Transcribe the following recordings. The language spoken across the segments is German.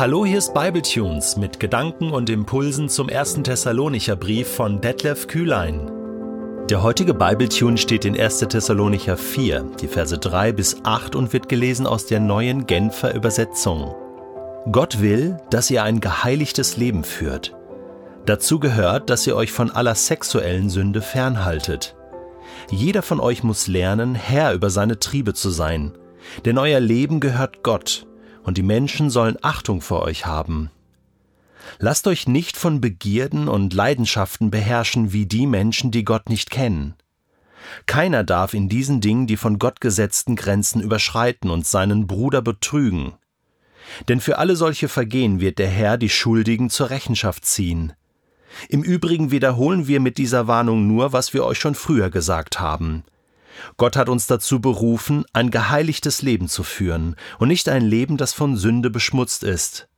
Hallo, hier ist Bibletunes mit Gedanken und Impulsen zum ersten Thessalonicher Brief von Detlef Kühlein. Der heutige Bibletune steht in 1. Thessalonicher 4, die Verse 3 bis 8 und wird gelesen aus der neuen Genfer Übersetzung. Gott will, dass ihr ein geheiligtes Leben führt. Dazu gehört, dass ihr euch von aller sexuellen Sünde fernhaltet. Jeder von euch muss lernen, Herr über seine Triebe zu sein, denn euer Leben gehört Gott und die Menschen sollen Achtung vor euch haben. Lasst euch nicht von Begierden und Leidenschaften beherrschen wie die Menschen, die Gott nicht kennen. Keiner darf in diesen Dingen die von Gott gesetzten Grenzen überschreiten und seinen Bruder betrügen. Denn für alle solche Vergehen wird der Herr die Schuldigen zur Rechenschaft ziehen. Im Übrigen wiederholen wir mit dieser Warnung nur, was wir euch schon früher gesagt haben. Gott hat uns dazu berufen, ein geheiligtes Leben zu führen und nicht ein Leben, das von Sünde beschmutzt ist.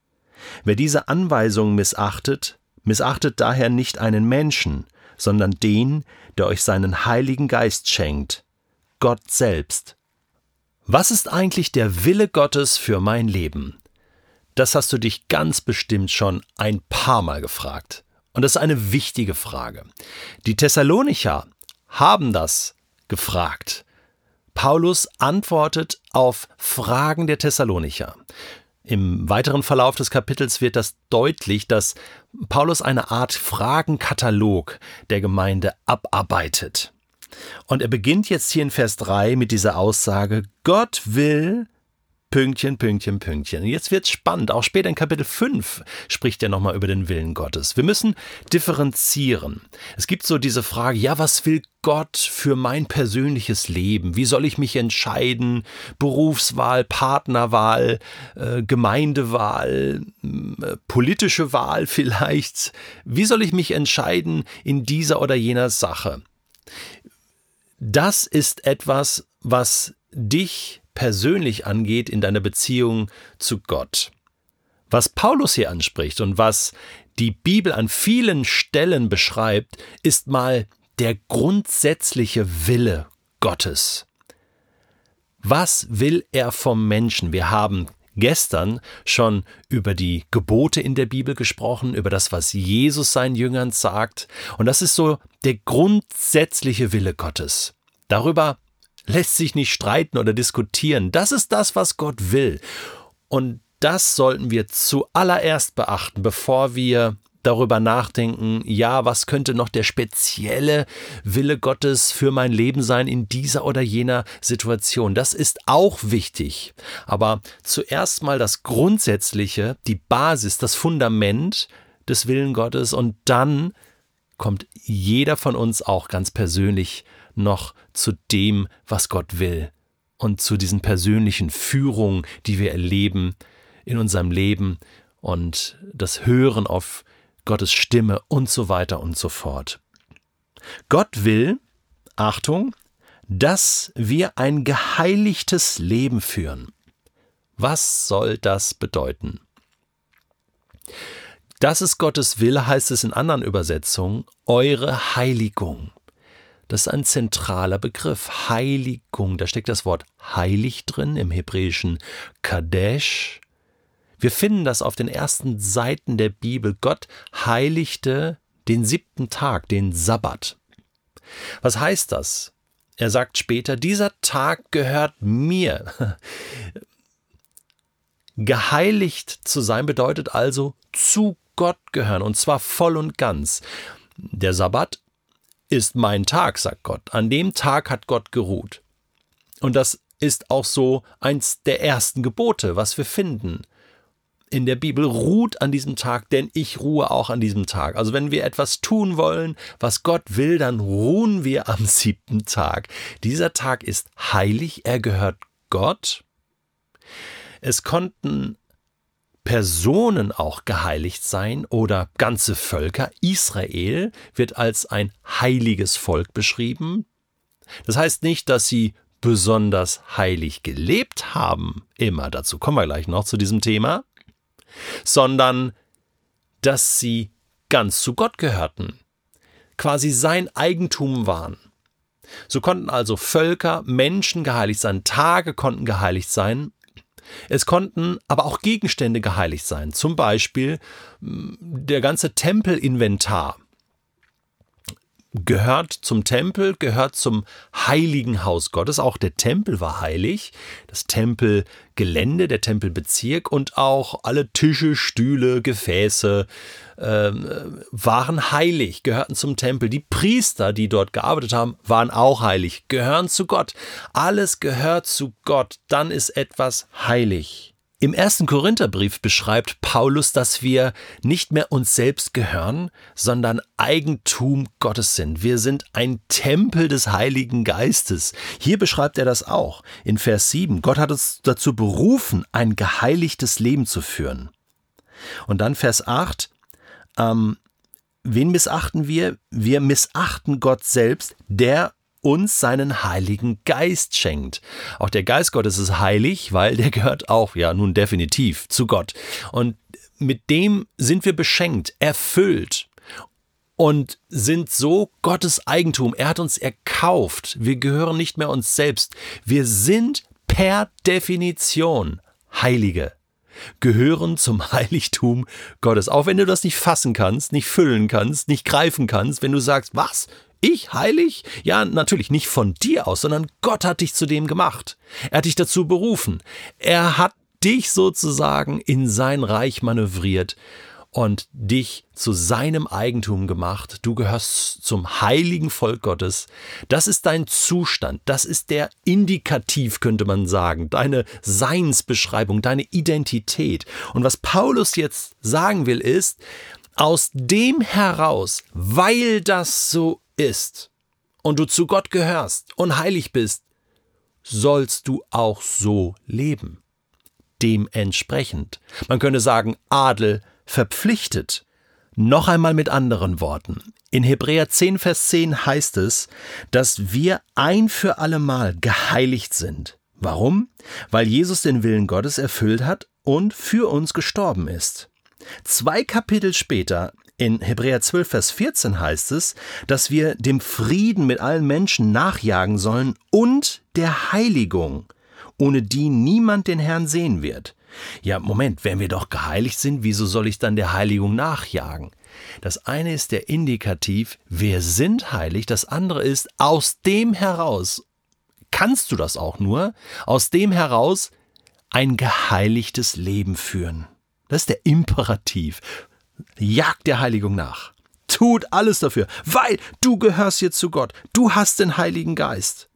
Wer diese Anweisung missachtet, missachtet daher nicht einen Menschen, sondern den, der euch seinen Heiligen Geist schenkt, Gott selbst. Was ist eigentlich der Wille Gottes für mein Leben? Das hast du dich ganz bestimmt schon ein paar Mal gefragt. Und das ist eine wichtige Frage. Die Thessalonicher haben das gefragt. Paulus antwortet auf Fragen der Thessalonicher. Im weiteren Verlauf des Kapitels wird das deutlich, dass Paulus eine Art Fragenkatalog der Gemeinde abarbeitet. Und er beginnt jetzt hier in Vers 3 mit dieser Aussage, Gott will, Pünktchen, Pünktchen, Pünktchen. Jetzt wird's spannend. Auch später in Kapitel 5 spricht er nochmal über den Willen Gottes. Wir müssen differenzieren. Es gibt so diese Frage, ja, was will Gott für mein persönliches Leben? Wie soll ich mich entscheiden? Berufswahl, Partnerwahl, äh, Gemeindewahl, äh, politische Wahl vielleicht. Wie soll ich mich entscheiden in dieser oder jener Sache? Das ist etwas, was dich persönlich angeht in deiner Beziehung zu Gott. Was Paulus hier anspricht und was die Bibel an vielen Stellen beschreibt, ist mal der grundsätzliche Wille Gottes. Was will er vom Menschen? Wir haben gestern schon über die Gebote in der Bibel gesprochen, über das, was Jesus seinen Jüngern sagt. Und das ist so der grundsätzliche Wille Gottes. Darüber lässt sich nicht streiten oder diskutieren. Das ist das, was Gott will. Und das sollten wir zuallererst beachten, bevor wir darüber nachdenken, ja, was könnte noch der spezielle Wille Gottes für mein Leben sein in dieser oder jener Situation. Das ist auch wichtig. Aber zuerst mal das Grundsätzliche, die Basis, das Fundament des Willen Gottes und dann kommt jeder von uns auch ganz persönlich noch zu dem, was Gott will und zu diesen persönlichen Führungen, die wir erleben in unserem Leben und das Hören auf Gottes Stimme und so weiter und so fort. Gott will, Achtung, dass wir ein geheiligtes Leben führen. Was soll das bedeuten? Das ist Gottes Wille, heißt es in anderen Übersetzungen, eure Heiligung. Das ist ein zentraler Begriff. Heiligung. Da steckt das Wort heilig drin im hebräischen Kadesh. Wir finden das auf den ersten Seiten der Bibel. Gott heiligte den siebten Tag, den Sabbat. Was heißt das? Er sagt später, dieser Tag gehört mir. Geheiligt zu sein bedeutet also zu Gott gehören, und zwar voll und ganz. Der Sabbat ist mein Tag, sagt Gott. An dem Tag hat Gott geruht. Und das ist auch so eins der ersten Gebote, was wir finden. In der Bibel ruht an diesem Tag, denn ich ruhe auch an diesem Tag. Also wenn wir etwas tun wollen, was Gott will, dann ruhen wir am siebten Tag. Dieser Tag ist heilig, er gehört Gott. Es konnten Personen auch geheiligt sein oder ganze Völker. Israel wird als ein heiliges Volk beschrieben. Das heißt nicht, dass sie besonders heilig gelebt haben, immer dazu kommen wir gleich noch zu diesem Thema, sondern dass sie ganz zu Gott gehörten, quasi sein Eigentum waren. So konnten also Völker, Menschen geheiligt sein, Tage konnten geheiligt sein, Es konnten aber auch Gegenstände geheiligt sein, zum Beispiel mm, der ganze Tempelinventar gehört zum Tempel, gehört zum heiligen Haus Gottes. Auch der Tempel war heilig, das Tempelgelände, der Tempelbezirk und auch alle Tische, Stühle, Gefäße äh, waren heilig, gehörten zum Tempel. Die Priester, die dort gearbeitet haben, waren auch heilig, gehören zu Gott. Alles gehört zu Gott, dann ist etwas heilig. Im ersten Korintherbrief beschreibt Paulus, dass wir nicht mehr uns selbst gehören, sondern Eigentum Gottes sind. Wir sind ein Tempel des Heiligen Geistes. Hier beschreibt er das auch in Vers 7. Gott hat uns dazu berufen, ein geheiligtes Leben zu führen. Und dann Vers 8. Ähm, wen missachten wir? Wir missachten Gott selbst, der uns seinen Heiligen Geist schenkt. Auch der Geist Gottes ist heilig, weil der gehört auch, ja, nun definitiv zu Gott. Und mit dem sind wir beschenkt, erfüllt und sind so Gottes Eigentum. Er hat uns erkauft. Wir gehören nicht mehr uns selbst. Wir sind per Definition Heilige gehören zum Heiligtum Gottes. Auch wenn du das nicht fassen kannst, nicht füllen kannst, nicht greifen kannst, wenn du sagst, was? Ich heilig? Ja, natürlich nicht von dir aus, sondern Gott hat dich zu dem gemacht. Er hat dich dazu berufen. Er hat dich sozusagen in sein Reich manövriert und dich zu seinem Eigentum gemacht. Du gehörst zum heiligen Volk Gottes. Das ist dein Zustand. Das ist der Indikativ, könnte man sagen. Deine Seinsbeschreibung, deine Identität. Und was Paulus jetzt sagen will, ist, aus dem heraus, weil das so ist und du zu Gott gehörst und heilig bist, sollst du auch so leben. Dementsprechend. Man könnte sagen, Adel verpflichtet. Noch einmal mit anderen Worten. In Hebräer 10, Vers 10 heißt es, dass wir ein für allemal geheiligt sind. Warum? Weil Jesus den Willen Gottes erfüllt hat und für uns gestorben ist. Zwei Kapitel später in Hebräer 12, Vers 14 heißt es, dass wir dem Frieden mit allen Menschen nachjagen sollen und der Heiligung, ohne die niemand den Herrn sehen wird. Ja, Moment, wenn wir doch geheiligt sind, wieso soll ich dann der Heiligung nachjagen? Das eine ist der Indikativ, wir sind heilig, das andere ist, aus dem heraus, kannst du das auch nur, aus dem heraus ein geheiligtes Leben führen. Das ist der Imperativ jagt der Heiligung nach. Tut alles dafür, weil du gehörst jetzt zu Gott. Du hast den Heiligen Geist.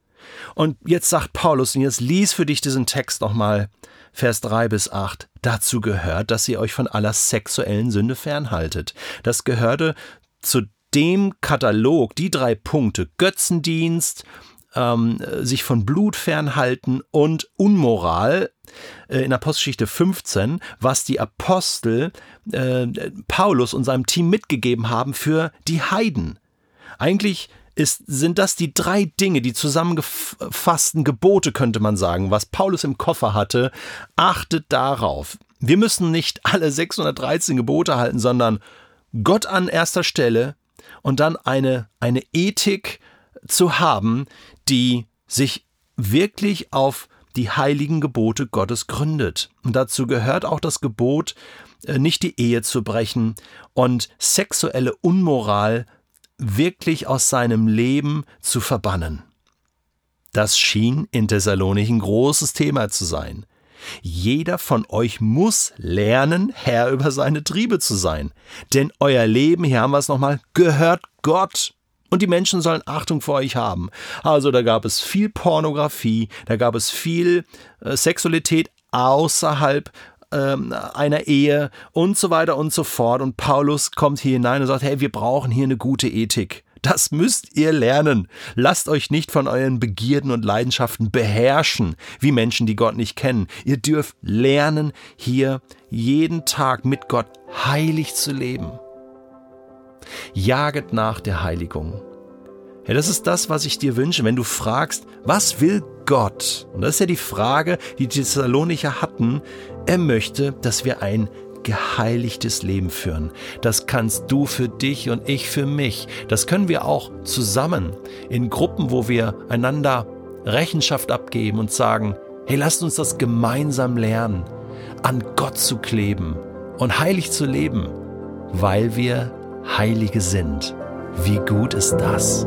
Und jetzt sagt Paulus, und jetzt lies für dich diesen Text nochmal, Vers 3 bis 8. Dazu gehört, dass ihr euch von aller sexuellen Sünde fernhaltet. Das gehörte zu dem Katalog, die drei Punkte, Götzendienst, ähm, sich von Blut fernhalten und Unmoral äh, in Apostelgeschichte 15, was die Apostel äh, Paulus und seinem Team mitgegeben haben für die Heiden. Eigentlich ist, sind das die drei Dinge, die zusammengefassten Gebote, könnte man sagen, was Paulus im Koffer hatte. Achtet darauf. Wir müssen nicht alle 613 Gebote halten, sondern Gott an erster Stelle und dann eine, eine Ethik zu haben, die sich wirklich auf die heiligen Gebote Gottes gründet. Und dazu gehört auch das Gebot, äh, nicht die Ehe zu brechen und sexuelle Unmoral wirklich aus seinem Leben zu verbannen. Das schien in Thessalonich ein großes Thema zu sein. Jeder von euch muss lernen, Herr über seine Triebe zu sein. Denn euer Leben, hier haben wir es nochmal, gehört Gott. Und die Menschen sollen Achtung vor euch haben. Also da gab es viel Pornografie, da gab es viel äh, Sexualität außerhalb ähm, einer Ehe und so weiter und so fort. Und Paulus kommt hier hinein und sagt, hey, wir brauchen hier eine gute Ethik. Das müsst ihr lernen. Lasst euch nicht von euren Begierden und Leidenschaften beherrschen, wie Menschen, die Gott nicht kennen. Ihr dürft lernen, hier jeden Tag mit Gott heilig zu leben. Jaget nach der Heiligung. Ja, das ist das, was ich dir wünsche, wenn du fragst, was will Gott? Und das ist ja die Frage, die die Thessalonicher hatten. Er möchte, dass wir ein geheiligtes Leben führen. Das kannst du für dich und ich für mich. Das können wir auch zusammen in Gruppen, wo wir einander Rechenschaft abgeben und sagen, Hey, lasst uns das gemeinsam lernen, an Gott zu kleben und heilig zu leben, weil wir Heilige sind. Wie gut ist das?